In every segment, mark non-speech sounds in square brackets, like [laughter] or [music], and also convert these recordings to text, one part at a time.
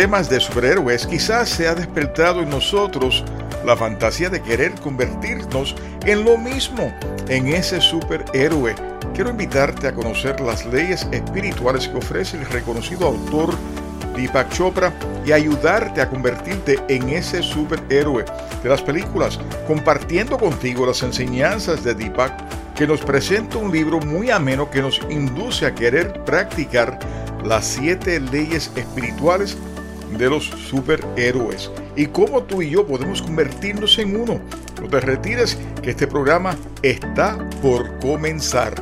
temas de superhéroes, quizás se ha despertado en nosotros la fantasía de querer convertirnos en lo mismo, en ese superhéroe. Quiero invitarte a conocer las leyes espirituales que ofrece el reconocido autor Deepak Chopra y ayudarte a convertirte en ese superhéroe de las películas, compartiendo contigo las enseñanzas de Deepak, que nos presenta un libro muy ameno que nos induce a querer practicar las siete leyes espirituales de los superhéroes y cómo tú y yo podemos convertirnos en uno. No te retires que este programa está por comenzar.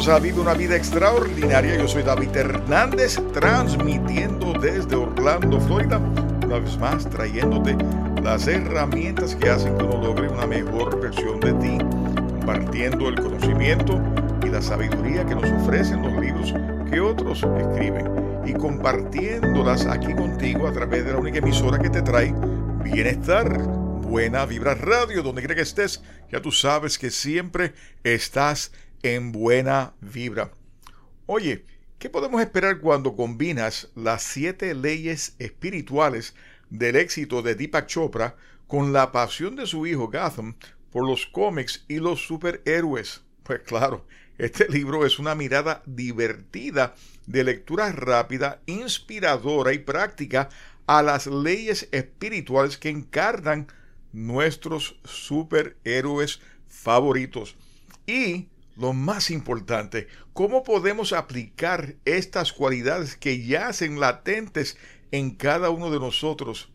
Bienvenidos a Vida una Vida Extraordinaria. Yo soy David Hernández, transmitiendo desde Orlando, Florida, una vez más trayéndote las herramientas que hacen que uno logre una mejor versión de ti, compartiendo el conocimiento y la sabiduría que nos ofrecen los libros que otros escriben y compartiéndolas aquí contigo a través de la única emisora que te trae bienestar. Buena Vibra Radio, donde quiera que estés, ya tú sabes que siempre estás en buena vibra. Oye, ¿qué podemos esperar cuando combinas las siete leyes espirituales del éxito de Deepak Chopra con la pasión de su hijo Gotham por los cómics y los superhéroes? Pues claro, este libro es una mirada divertida de lectura rápida, inspiradora y práctica a las leyes espirituales que encarnan nuestros superhéroes favoritos. Y lo más importante, cómo podemos aplicar estas cualidades que yacen latentes en cada uno de nosotros.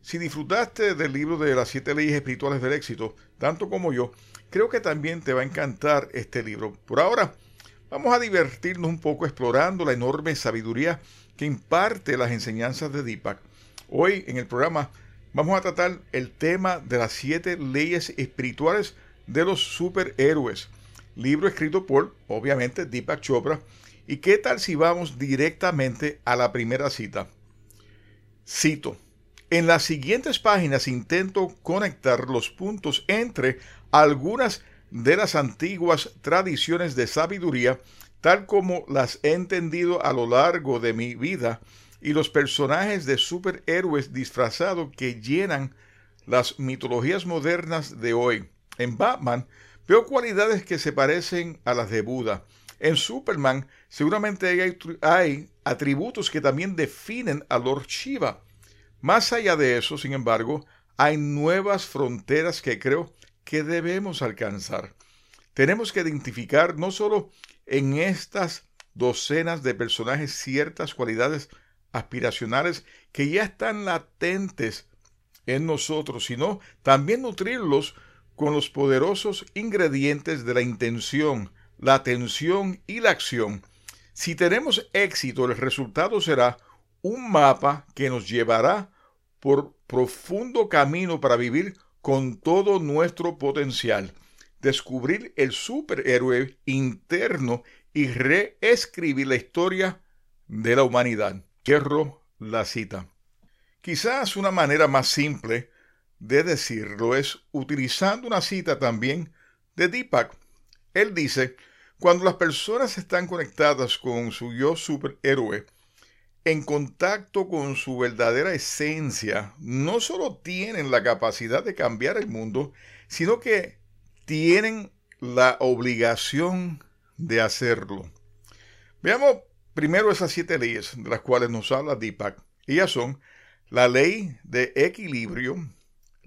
Si disfrutaste del libro de las siete leyes espirituales del éxito, tanto como yo, creo que también te va a encantar este libro. Por ahora, vamos a divertirnos un poco explorando la enorme sabiduría que imparte las enseñanzas de Deepak. Hoy en el programa vamos a tratar el tema de las siete leyes espirituales de los superhéroes libro escrito por, obviamente, Deepak Chopra. ¿Y qué tal si vamos directamente a la primera cita? Cito. En las siguientes páginas intento conectar los puntos entre algunas de las antiguas tradiciones de sabiduría, tal como las he entendido a lo largo de mi vida, y los personajes de superhéroes disfrazados que llenan las mitologías modernas de hoy. En Batman Veo cualidades que se parecen a las de Buda. En Superman seguramente hay, atributos que también definen a Lord Shiva. Más allá de eso, sin embargo, hay nuevas fronteras que creo que debemos alcanzar. Tenemos que identificar no solo en estas docenas de personajes ciertas cualidades aspiracionales que ya están latentes en nosotros, sino también nutrirlos con los poderosos ingredientes de la intención, la atención y la acción. Si tenemos éxito, el resultado será un mapa que nos llevará por profundo camino para vivir con todo nuestro potencial, descubrir el superhéroe interno y reescribir la historia de la humanidad. Cierro la cita. Quizás una manera más simple de decirlo es utilizando una cita también de Deepak. Él dice, cuando las personas están conectadas con su yo superhéroe, en contacto con su verdadera esencia, no solo tienen la capacidad de cambiar el mundo, sino que tienen la obligación de hacerlo. Veamos primero esas siete leyes de las cuales nos habla Deepak. Ellas son la ley de equilibrio,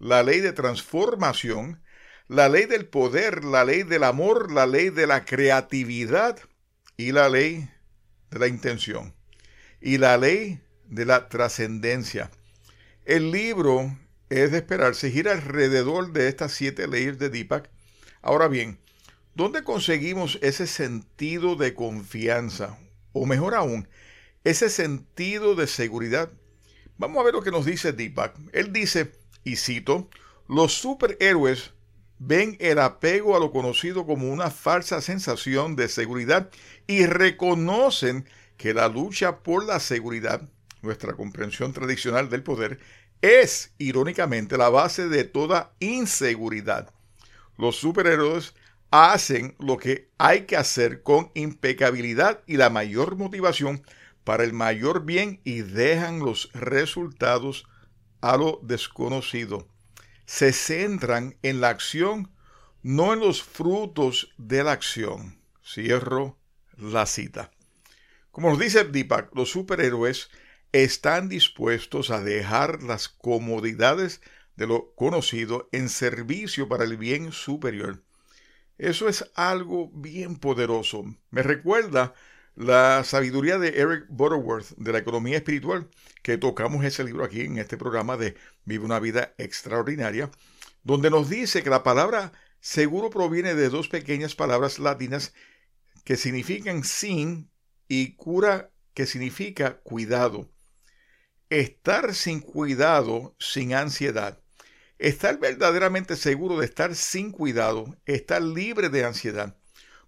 la ley de transformación, la ley del poder, la ley del amor, la ley de la creatividad y la ley de la intención y la ley de la trascendencia. El libro es de esperarse, gira alrededor de estas siete leyes de Deepak. Ahora bien, ¿dónde conseguimos ese sentido de confianza? O mejor aún, ese sentido de seguridad. Vamos a ver lo que nos dice Deepak. Él dice, y cito, los superhéroes ven el apego a lo conocido como una falsa sensación de seguridad y reconocen que la lucha por la seguridad, nuestra comprensión tradicional del poder, es, irónicamente, la base de toda inseguridad. Los superhéroes hacen lo que hay que hacer con impecabilidad y la mayor motivación para el mayor bien y dejan los resultados a lo desconocido. Se centran en la acción, no en los frutos de la acción. Cierro la cita. Como nos dice Deepak, los superhéroes están dispuestos a dejar las comodidades de lo conocido en servicio para el bien superior. Eso es algo bien poderoso. Me recuerda la sabiduría de Eric Butterworth de la economía espiritual, que tocamos ese libro aquí en este programa de Vive una vida extraordinaria, donde nos dice que la palabra seguro proviene de dos pequeñas palabras latinas que significan sin y cura que significa cuidado. Estar sin cuidado, sin ansiedad. Estar verdaderamente seguro de estar sin cuidado, estar libre de ansiedad.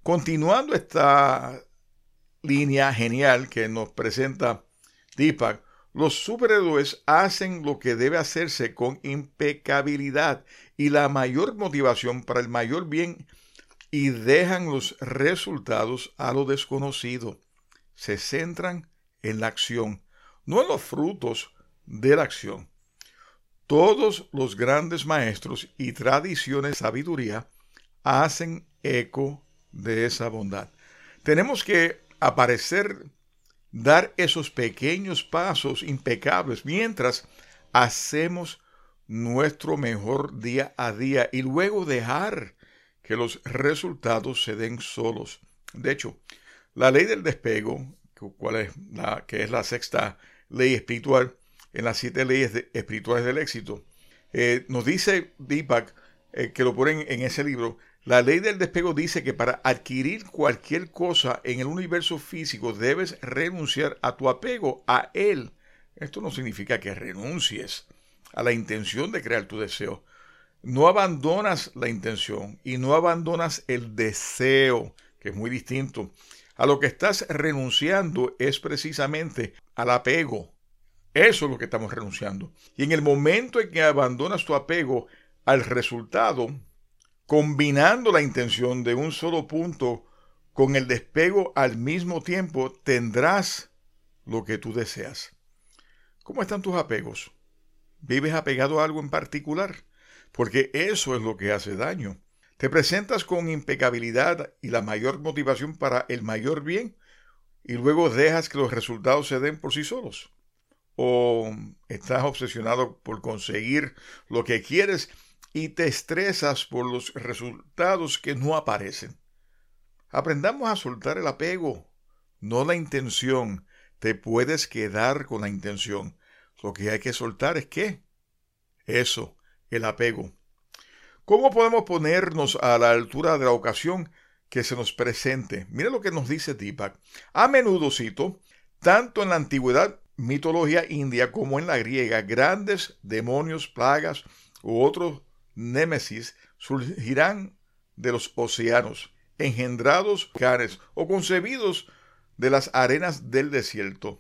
Continuando esta línea genial que nos presenta Deepak, los superhéroes hacen lo que debe hacerse con impecabilidad y la mayor motivación para el mayor bien y dejan los resultados a lo desconocido. Se centran en la acción, no en los frutos de la acción. Todos los grandes maestros y tradiciones de sabiduría hacen eco de esa bondad. Tenemos que aparecer, dar esos pequeños pasos impecables mientras hacemos nuestro mejor día a día y luego dejar que los resultados se den solos. De hecho, la ley del despego, cual es la, que es la sexta ley espiritual en las siete leyes espirituales del éxito, eh, nos dice Deepak, eh, que lo ponen en ese libro, la ley del despego dice que para adquirir cualquier cosa en el universo físico debes renunciar a tu apego a él. Esto no significa que renuncies a la intención de crear tu deseo. No abandonas la intención y no abandonas el deseo, que es muy distinto. A lo que estás renunciando es precisamente al apego. Eso es lo que estamos renunciando. Y en el momento en que abandonas tu apego al resultado, combinando la intención de un solo punto con el despego al mismo tiempo, tendrás lo que tú deseas. ¿Cómo están tus apegos? ¿Vives apegado a algo en particular? Porque eso es lo que hace daño. ¿Te presentas con impecabilidad y la mayor motivación para el mayor bien y luego dejas que los resultados se den por sí solos? ¿O estás obsesionado por conseguir lo que quieres y te estresas por los resultados que no aparecen. Aprendamos a soltar el apego, no la intención. Te puedes quedar con la intención. Lo que hay que soltar es qué? Eso, el apego. ¿Cómo podemos ponernos a la altura de la ocasión que se nos presente? Mira lo que nos dice Deepak. A menudo cito, tanto en la antigüedad mitología india como en la griega, grandes demonios, plagas u otros némesis surgirán de los océanos, engendrados canes o concebidos de las arenas del desierto.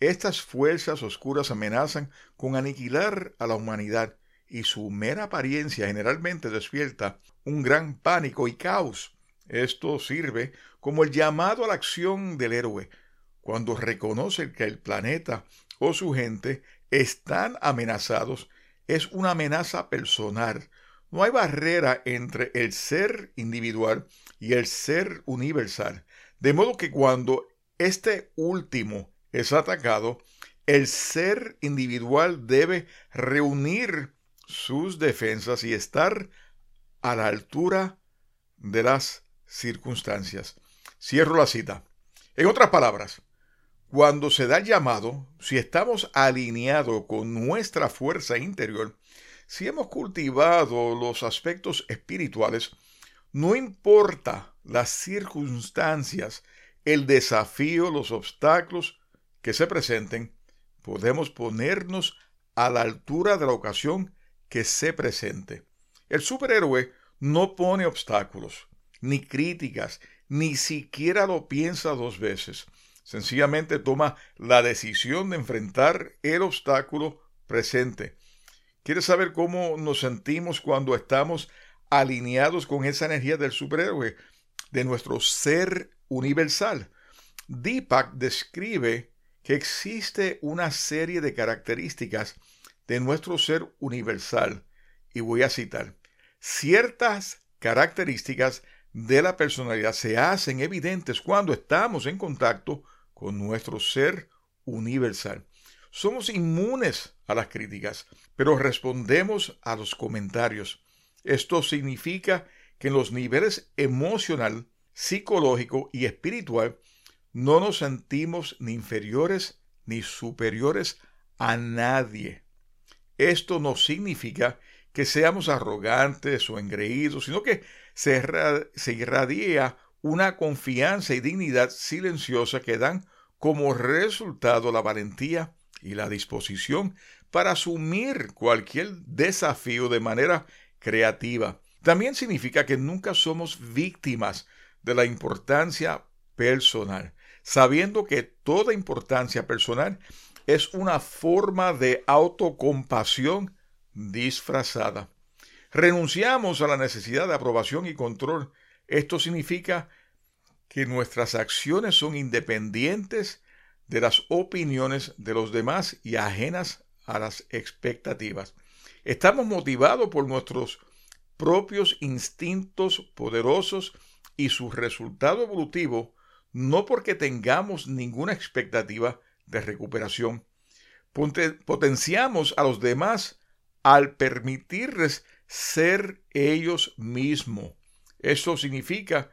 Estas fuerzas oscuras amenazan con aniquilar a la humanidad y su mera apariencia generalmente despierta un gran pánico y caos. Esto sirve como el llamado a la acción del héroe, cuando reconoce que el planeta o su gente están amenazados es una amenaza personal. No hay barrera entre el ser individual y el ser universal. De modo que cuando este último es atacado, el ser individual debe reunir sus defensas y estar a la altura de las circunstancias. Cierro la cita. En otras palabras, cuando se da el llamado, si estamos alineados con nuestra fuerza interior, Si hemos cultivado los aspectos espirituales, no importa las circunstancias, el desafío, los obstáculos que se presenten, podemos ponernos a la altura de la ocasión que se presente. El superhéroe no pone obstáculos, ni críticas, ni siquiera lo piensa dos veces. Sencillamente toma la decisión de enfrentar el obstáculo presente. ¿Quieres saber cómo nos sentimos cuando estamos alineados con esa energía del superhéroe, de nuestro ser universal? Deepak describe que existe una serie de características de nuestro ser universal. Y voy a citar, ciertas características de la personalidad se hacen evidentes cuando estamos en contacto con nuestro ser universal. Somos inmunes a las críticas, pero respondemos a los comentarios. Esto significa que en los niveles emocional, psicológico y espiritual no nos sentimos ni inferiores ni superiores a nadie. Esto no significa que seamos arrogantes o engreídos, sino que se, irradia una confianza y dignidad silenciosa que dan como resultado la valentía y la disposición para asumir cualquier desafío de manera creativa. También significa que nunca somos víctimas de la importancia personal, sabiendo que toda importancia personal es una forma de autocompasión disfrazada. Renunciamos a la necesidad de aprobación y control. Esto significa que nuestras acciones son independientes de las opiniones de los demás y ajenas a las expectativas. Estamos motivados por nuestros propios instintos poderosos y su resultado evolutivo, no porque tengamos ninguna expectativa de recuperación. Potenciamos a los demás al permitirles ser ellos mismos. Eso significa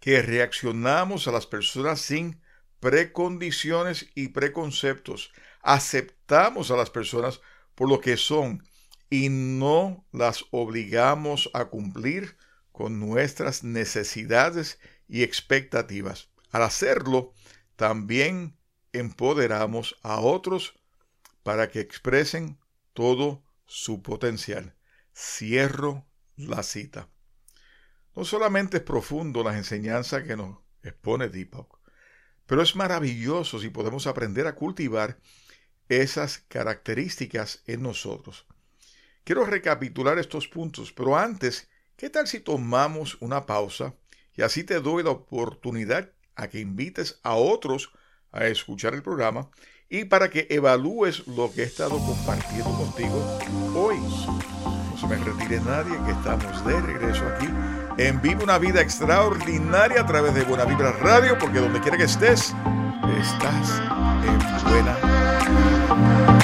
que reaccionamos a las personas sin precondiciones y preconceptos. Aceptamos a las personas por lo que son y no las obligamos a cumplir con nuestras necesidades y expectativas. Al hacerlo, también empoderamos a otros para que expresen todo su potencial. Cierro la cita. No solamente es profundo las enseñanzas que nos expone Deepak, pero es maravilloso si podemos aprender a cultivar esas características en nosotros. Quiero recapitular estos puntos, pero antes, ¿qué tal si tomamos una pausa y así te doy la oportunidad a que invites a otros a escuchar el programa y para que evalúes lo que he estado compartiendo contigo hoy. No se me retire nadie, que estamos de regreso aquí en Vive una Vida Extraordinaria a través de Buena Vibra Radio, porque donde quiera que estés, estás en buena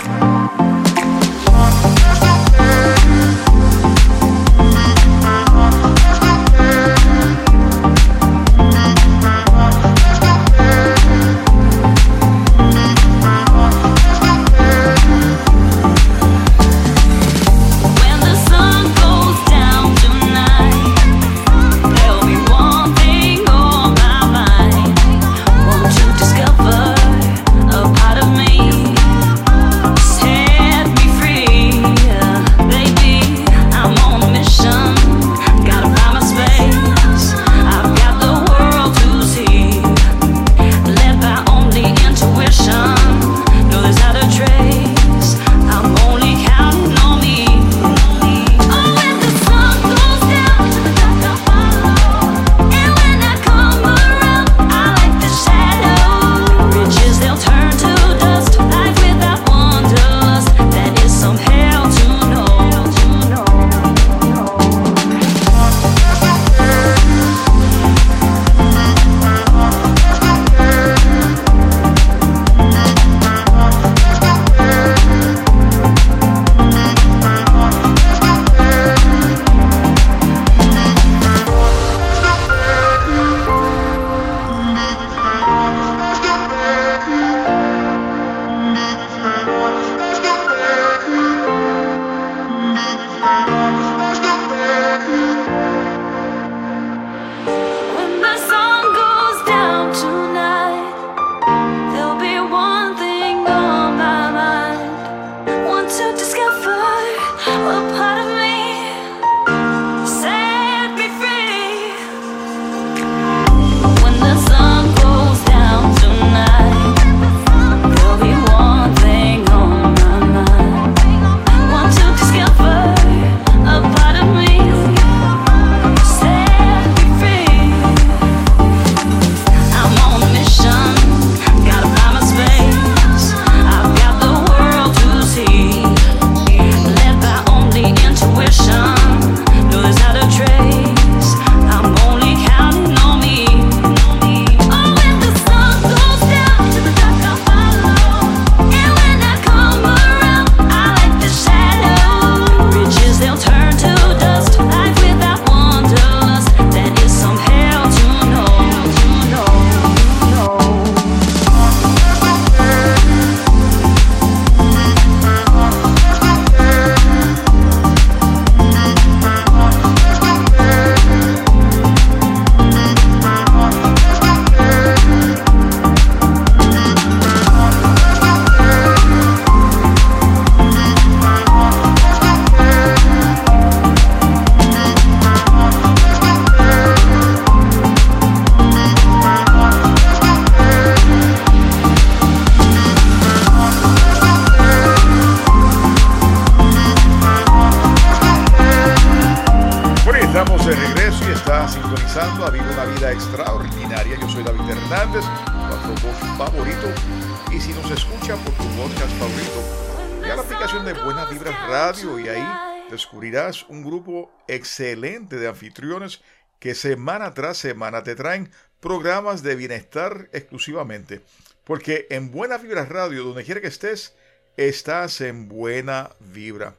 excelente de anfitriones que semana tras semana te traen programas de bienestar exclusivamente. Porque en Buena Vibra Radio, donde quiera que estés, estás en buena vibra.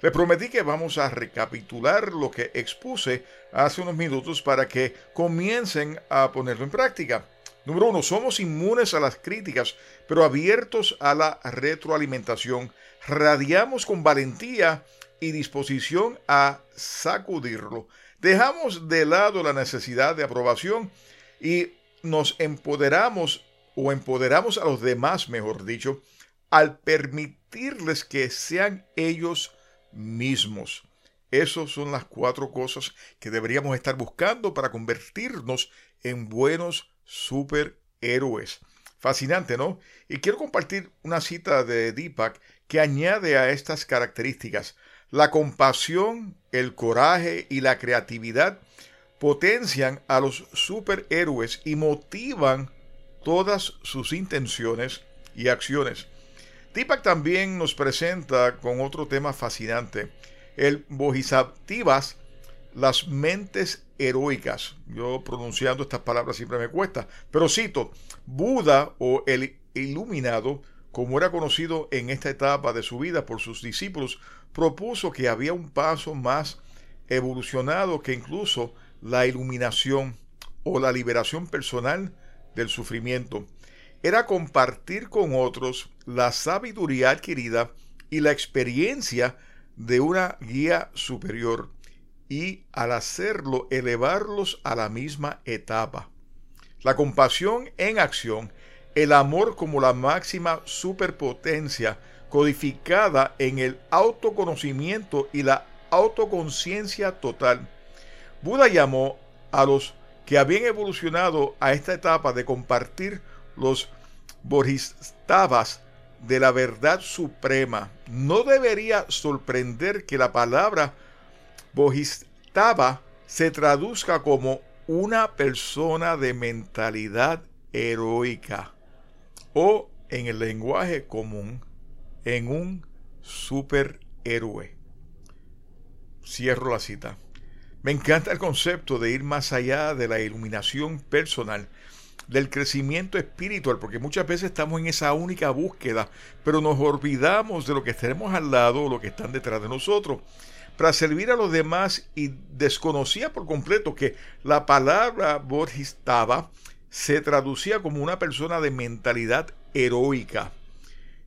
Les prometí que vamos a recapitular lo que expuse hace unos minutos para que comiencen a ponerlo en práctica. Número uno, somos inmunes a las críticas, pero abiertos a la retroalimentación. Radiamos con valentía y disposición a sacudirlo. Dejamos de lado la necesidad de aprobación y nos empoderamos o empoderamos a los demás, mejor dicho, al permitirles que sean ellos mismos. Esas son las cuatro cosas que deberíamos estar buscando para convertirnos en buenos superhéroes. Fascinante, ¿no? Y quiero compartir una cita de Deepak que añade a estas características. La compasión, el coraje y la creatividad potencian a los superhéroes y motivan todas sus intenciones y acciones. Tipak también nos presenta con otro tema fascinante, el Bodhisattvas, las mentes heroicas. Yo pronunciando estas palabras siempre me cuesta, pero cito, Buda o el iluminado, como era conocido en esta etapa de su vida por sus discípulos, propuso que había un paso más evolucionado que incluso la iluminación o la liberación personal del sufrimiento. Era compartir con otros la sabiduría adquirida y la experiencia de una guía superior y al hacerlo elevarlos a la misma etapa. La compasión en acción, el amor como la máxima superpotencia codificada en el autoconocimiento y la autoconciencia total. Buda llamó a los que habían evolucionado a esta etapa de compartir los bodhisattvas de la verdad suprema. No debería sorprender que la palabra bodhisattva se traduzca como una persona de mentalidad heroica o en el lenguaje común en un superhéroe. Cierro la cita. Me encanta el concepto de ir más allá de la iluminación personal, del crecimiento espiritual, porque muchas veces estamos en esa única búsqueda, pero nos olvidamos de lo que tenemos al lado o lo que están detrás de nosotros para servir a los demás y desconocía por completo que la palabra Bodhisattva se traducía como una persona de mentalidad heroica.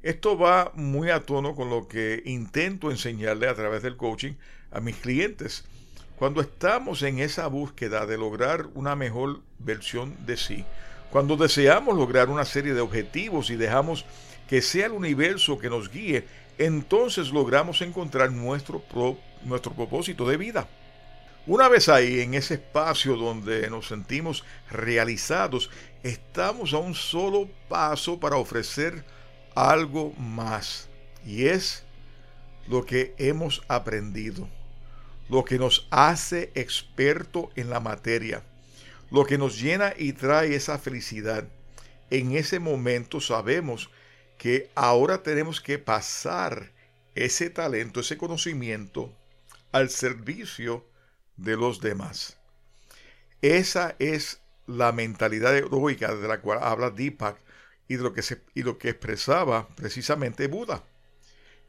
Esto va muy a tono con lo que intento enseñarle a través del coaching a mis clientes. Cuando estamos en esa búsqueda de lograr una mejor versión de sí, cuando deseamos lograr una serie de objetivos y dejamos que sea el universo que nos guíe, entonces logramos encontrar nuestro, nuestro propósito de vida. Una vez ahí, en ese espacio donde nos sentimos realizados, estamos a un solo paso para ofrecer algo más. Y es lo que hemos aprendido, lo que nos hace experto en la materia, lo que nos llena y trae esa felicidad. En ese momento sabemos que ahora tenemos que pasar ese talento, ese conocimiento al servicio de los demás. Esa es la mentalidad heroica de la cual habla Deepak y, lo que expresaba precisamente Buda,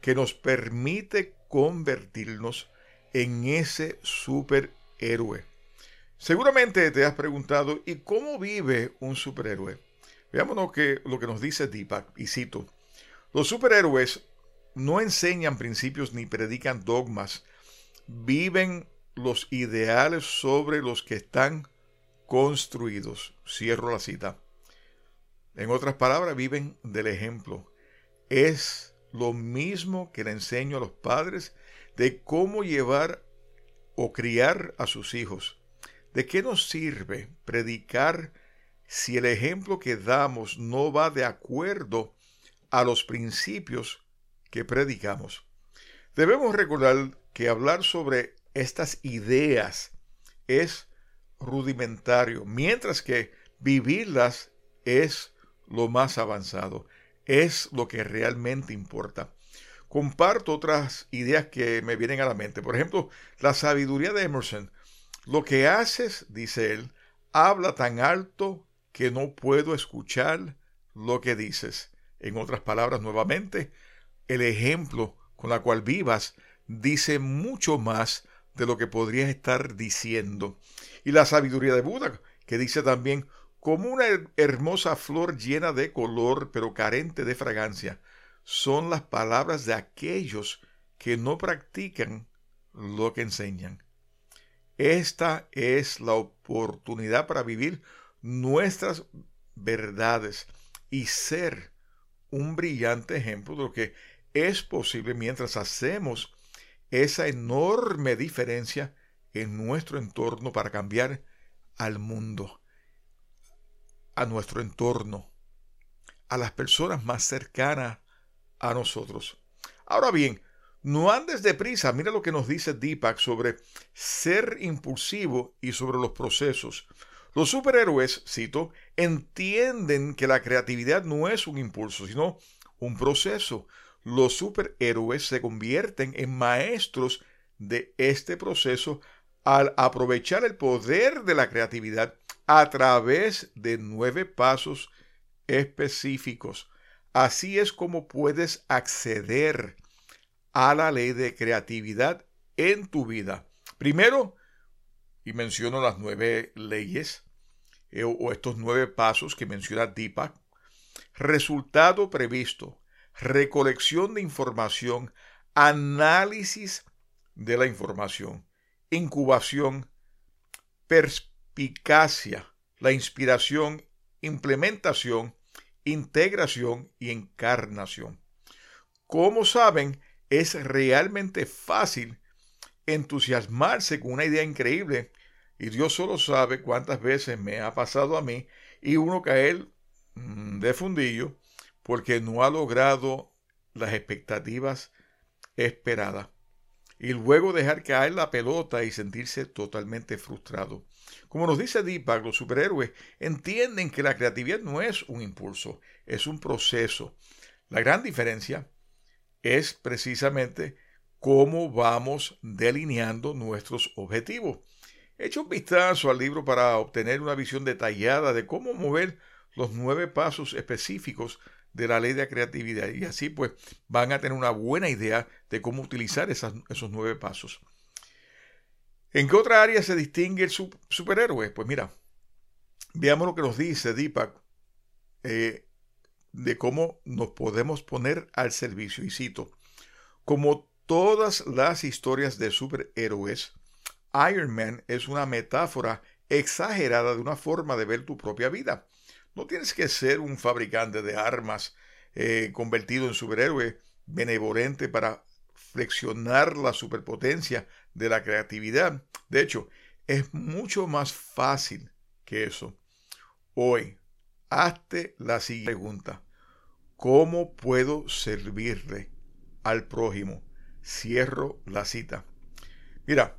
que nos permite convertirnos en ese superhéroe. Seguramente te has preguntado, ¿y cómo vive un superhéroe? Veamos que, lo que nos dice Deepak, y cito, los superhéroes no enseñan principios ni predican dogmas, viven los ideales sobre los que están construidos. Cierro la cita. En otras palabras, viven del ejemplo. Es lo mismo que le enseño a los padres de cómo llevar o criar a sus hijos. ¿De qué nos sirve predicar si el ejemplo que damos no va de acuerdo a los principios que predicamos? Debemos recordar que hablar sobre estas ideas es rudimentario, mientras que vivirlas es lo más avanzado, es lo que realmente importa. Comparto otras ideas que me vienen a la mente. Por ejemplo, la sabiduría de Emerson. Lo que haces, dice él, habla tan alto que no puedo escuchar lo que dices. En otras palabras, nuevamente, el ejemplo con la cual vivas dice mucho más de lo que podrías estar diciendo. Y la sabiduría de Buda, que dice también, como una hermosa flor llena de color pero carente de fragancia, son las palabras de aquellos que no practican lo que enseñan. Esta es la oportunidad para vivir nuestras verdades y ser un brillante ejemplo de lo que es posible mientras hacemos esa enorme diferencia en nuestro entorno para cambiar al mundo, a nuestro entorno, a las personas más cercanas a nosotros. Ahora bien, no andes deprisa. Mira lo que nos dice Deepak sobre ser impulsivo y sobre los procesos. Los superhéroes, cito, entienden que la creatividad no es un impulso, sino un proceso los superhéroes se convierten en maestros de este proceso al aprovechar el poder de la creatividad a través de nueve pasos específicos. Así es como puedes acceder a la ley de creatividad en tu vida. Primero, y menciono las nueve leyes eh, o estos nueve pasos que menciona Deepak. Resultado previsto recolección de información, análisis de la información, incubación, perspicacia, la inspiración, implementación, integración y encarnación. Como saben, es realmente fácil entusiasmarse con una idea increíble y Dios solo sabe cuántas veces me ha pasado a mí y uno caer mm, de fundillo porque no ha logrado las expectativas esperadas. Y luego dejar caer la pelota y sentirse totalmente frustrado. Como nos dice Deepak, los superhéroes entienden que la creatividad no es un impulso, es un proceso. La gran diferencia es precisamente cómo vamos delineando nuestros objetivos. Echa un vistazo al libro para obtener una visión detallada de cómo mover los nueve pasos específicos de la ley de creatividad y así pues van a tener una buena idea de cómo utilizar esos nueve pasos. ¿En qué otra área se distingue el superhéroe? Pues mira, veamos lo que nos dice Deepak. Eh, de cómo nos podemos poner al servicio. Y cito, como todas las historias de superhéroes, Iron Man es una metáfora exagerada de una forma de ver tu propia vida. No tienes que ser un fabricante de armas eh, convertido en superhéroe benevolente para flexionar la superpotencia de la creatividad. De hecho, es mucho más fácil que eso. Hoy, hazte la siguiente pregunta. ¿Cómo puedo servirle al prójimo? Cierro la cita. Mira,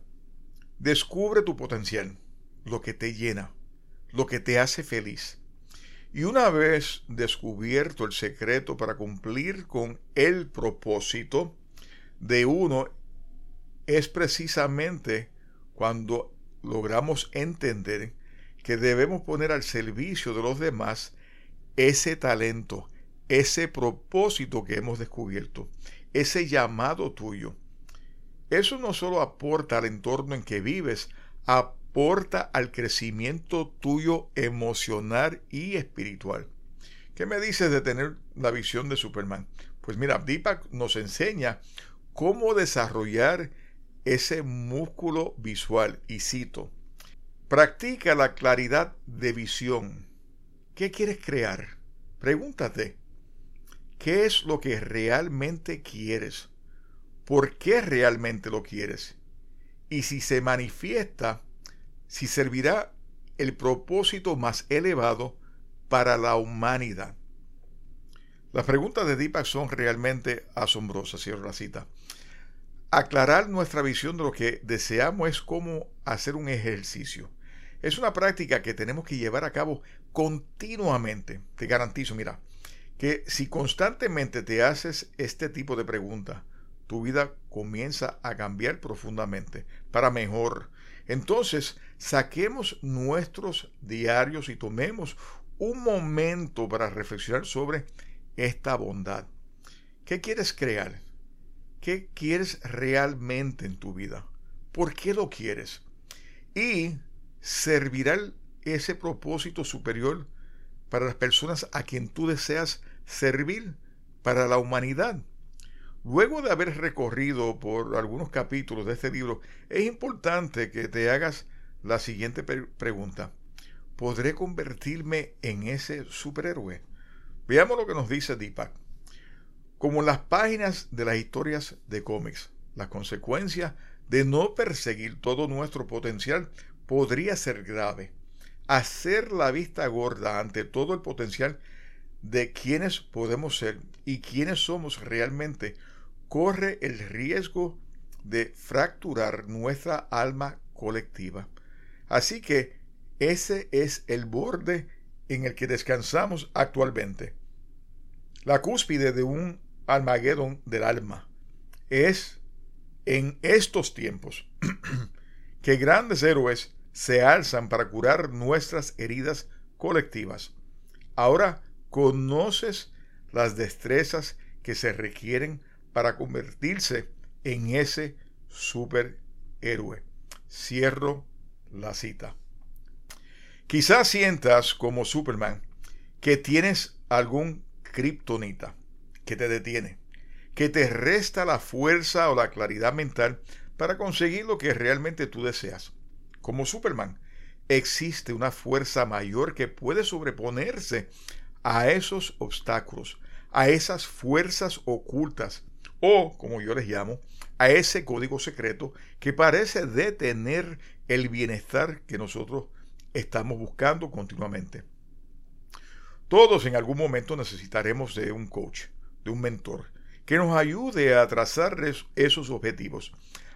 descubre tu potencial, lo que te llena, lo que te hace feliz. Y una vez descubierto el secreto para cumplir con el propósito de uno, es precisamente cuando logramos entender que debemos poner al servicio de los demás ese talento, ese propósito que hemos descubierto, ese llamado tuyo. Eso no solo aporta al entorno en que vives, aporta al crecimiento tuyo emocional y espiritual. ¿Qué me dices de tener la visión de Superman? Pues mira, Deepak nos enseña cómo desarrollar ese músculo visual. Y cito, practica la claridad de visión. ¿Qué quieres crear? Pregúntate, ¿Qué es lo que realmente quieres? ¿Por qué realmente lo quieres? Y si se manifiesta, si servirá el propósito más elevado para la humanidad. Las preguntas de Deepak son realmente asombrosas, cierro la cita. Aclarar nuestra visión de lo que deseamos es como hacer un ejercicio. Es una práctica que tenemos que llevar a cabo continuamente. Te garantizo, mira, que si constantemente te haces este tipo de preguntas, tu vida comienza a cambiar profundamente para mejor. Entonces, saquemos nuestros diarios y tomemos un momento para reflexionar sobre esta bondad. ¿Qué quieres crear? ¿Qué quieres realmente en tu vida? ¿Por qué lo quieres? Y servirá ese propósito superior para las personas a quien tú deseas servir para la humanidad. Luego de haber recorrido por algunos capítulos de este libro, es importante que te hagas la siguiente pregunta. ¿Podré convertirme en ese superhéroe? Veamos lo que nos dice Deepak. Como las páginas de las historias de cómics, la consecuencia de no perseguir todo nuestro potencial podría ser grave hacer la vista gorda ante todo el potencial de quienes podemos ser y quienes somos realmente corre el riesgo de fracturar nuestra alma colectiva. Así que ese es el borde en el que descansamos actualmente. La cúspide de un Armagedón del alma es en estos tiempos [clears throat] que grandes héroes se alzan para curar nuestras heridas colectivas. Ahora conoces las destrezas que se requieren para convertirse en ese superhéroe. Cierro la cita. Quizás sientas como Superman que tienes algún kriptonita que te detiene, que te resta la fuerza o la claridad mental para conseguir lo que realmente tú deseas como Superman, existe una fuerza mayor que puede sobreponerse a esos obstáculos, a esas fuerzas ocultas, o, como yo les llamo, a ese código secreto que parece detener el bienestar que nosotros estamos buscando continuamente. Todos en algún momento necesitaremos de un coach, de un mentor, que nos ayude a trazar esos objetivos,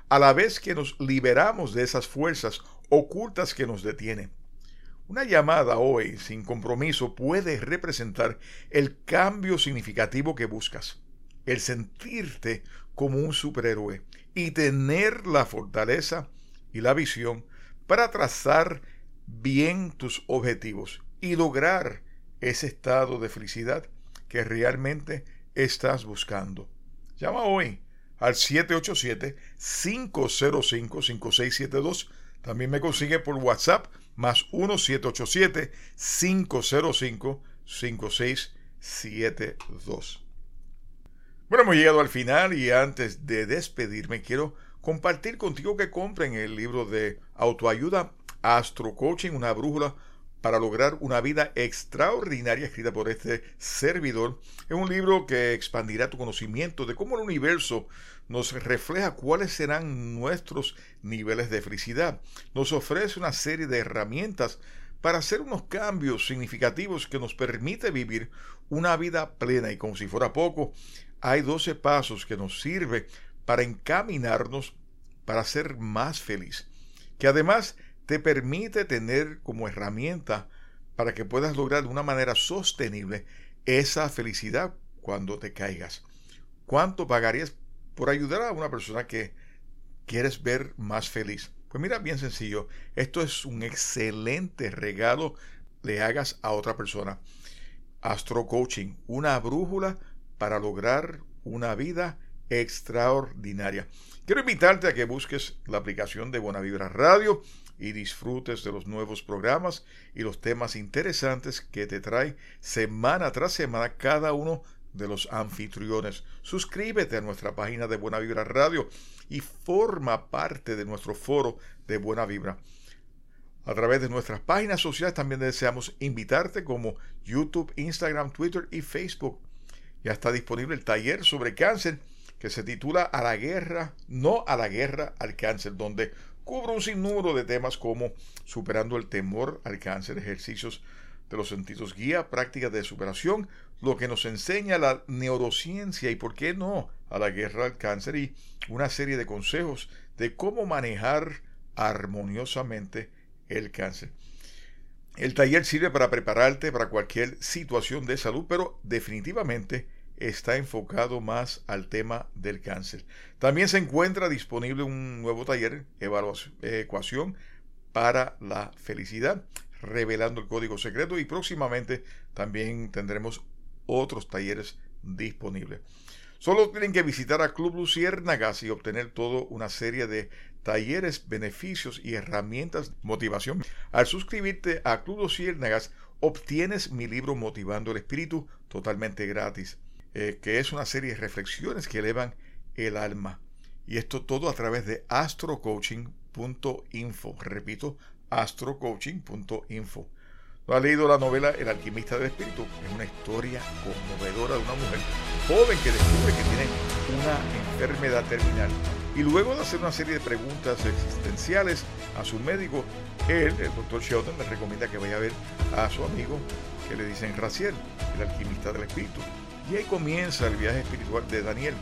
a la vez que nos liberamos de esas fuerzas ocultas que nos detienen. Una llamada hoy sin compromiso puede representar el cambio significativo que buscas, el sentirte como un superhéroe y tener la fortaleza y la visión para trazar bien tus objetivos y lograr ese estado de felicidad que realmente estás buscando. Llama hoy al 787-505-5672 también me consigue por WhatsApp más 1-787-505-5672. 72. Bueno, hemos llegado al final y antes de despedirme quiero compartir contigo que compren el libro de autoayuda Astro Coaching, una brújula para lograr una vida extraordinaria escrita por este servidor. Es un libro que expandirá tu conocimiento de cómo el universo nos refleja cuáles serán nuestros niveles de felicidad. Nos ofrece una serie de herramientas para hacer unos cambios significativos que nos permite vivir una vida plena y como si fuera poco, hay 12 pasos que nos sirve para encaminarnos para ser más feliz, que además te permite tener como herramienta para que puedas lograr de una manera sostenible esa felicidad cuando te caigas. ¿Cuánto pagarías por ayudar a una persona que quieres ver más feliz? Pues mira, bien sencillo. Esto es un excelente regalo le hagas a otra persona. Astro Coaching, una brújula para lograr una vida extraordinaria. Quiero invitarte a que busques la aplicación de Buena Vibra Radio y disfrutes de los nuevos programas y los temas interesantes que te trae semana tras semana cada uno de los anfitriones. Suscríbete a nuestra página de Buena Vibra Radio y forma parte de nuestro foro de Buena Vibra. A través de nuestras páginas sociales también deseamos invitarte como YouTube, Instagram, Twitter y Facebook. Ya está disponible el taller sobre cáncer que se titula A la guerra, no a la guerra al cáncer, donde cubre un sinnúmero de temas como superando el temor al cáncer, ejercicios de los sentidos guía, prácticas de superación, lo que nos enseña la neurociencia y por qué no a la guerra al cáncer y una serie de consejos de cómo manejar armoniosamente el cáncer. El taller sirve para prepararte para cualquier situación de salud, pero definitivamente está enfocado más al tema del cáncer. También se encuentra disponible un nuevo taller, evaluación, ecuación para la felicidad, revelando el código secreto y próximamente también tendremos otros talleres disponibles. Solo tienen que visitar a Club Luciérnagas y obtener toda una serie de talleres, beneficios y herramientas de motivación. Al suscribirte a Club Luciérnagas, obtienes mi libro Motivando el Espíritu totalmente gratis, eh, que es una serie de reflexiones que elevan el alma. Y esto todo a través de astrocoaching.info. Repito, astrocoaching.info. ¿No ha leído la novela El alquimista del espíritu? Es una historia conmovedora de una mujer joven que descubre que tiene una enfermedad terminal. Y luego de hacer una serie de preguntas existenciales a su médico, él, el doctor Sheldon, le recomienda que vaya a ver a su amigo que le dicen Raciel, el alquimista del espíritu. Y ahí comienza el viaje espiritual de Daniel.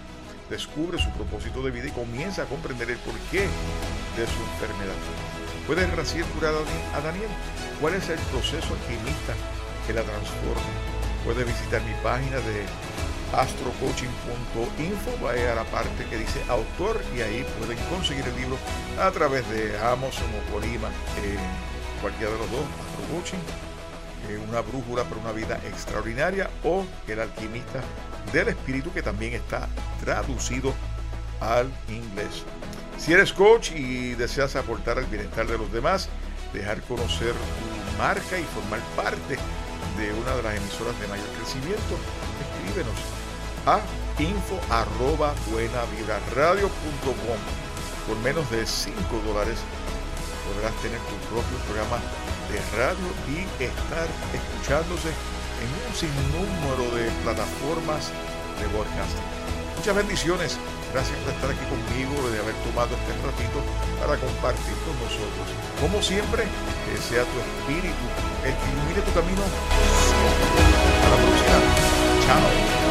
Descubre su propósito de vida y comienza a comprender el porqué de su enfermedad. ¿Puede Raciel curar a Daniel? ¿Cuál es el proceso alquimista que la transforma? Puede visitar mi página de astrocoaching.info, vaya a la parte que dice autor y ahí pueden conseguir el libro a través de Amazon o Colima, eh, cualquiera de los dos, Astro Coaching, eh, una brújula para una vida extraordinaria o El alquimista del espíritu que también está traducido al inglés. Si eres coach y deseas aportar al bienestar de los demás, dejar conocer tu marca y formar parte de una de las emisoras de mayor crecimiento, escríbenos a info arroba Por menos de 5 dólares podrás tener tu propio programa de radio y estar escuchándose en un sinnúmero de plataformas de podcasting. Muchas bendiciones. Gracias por estar aquí conmigo, de haber tomado este ratito para compartir con nosotros. Como siempre, que sea tu espíritu el que ilumine tu camino. Hasta la próxima.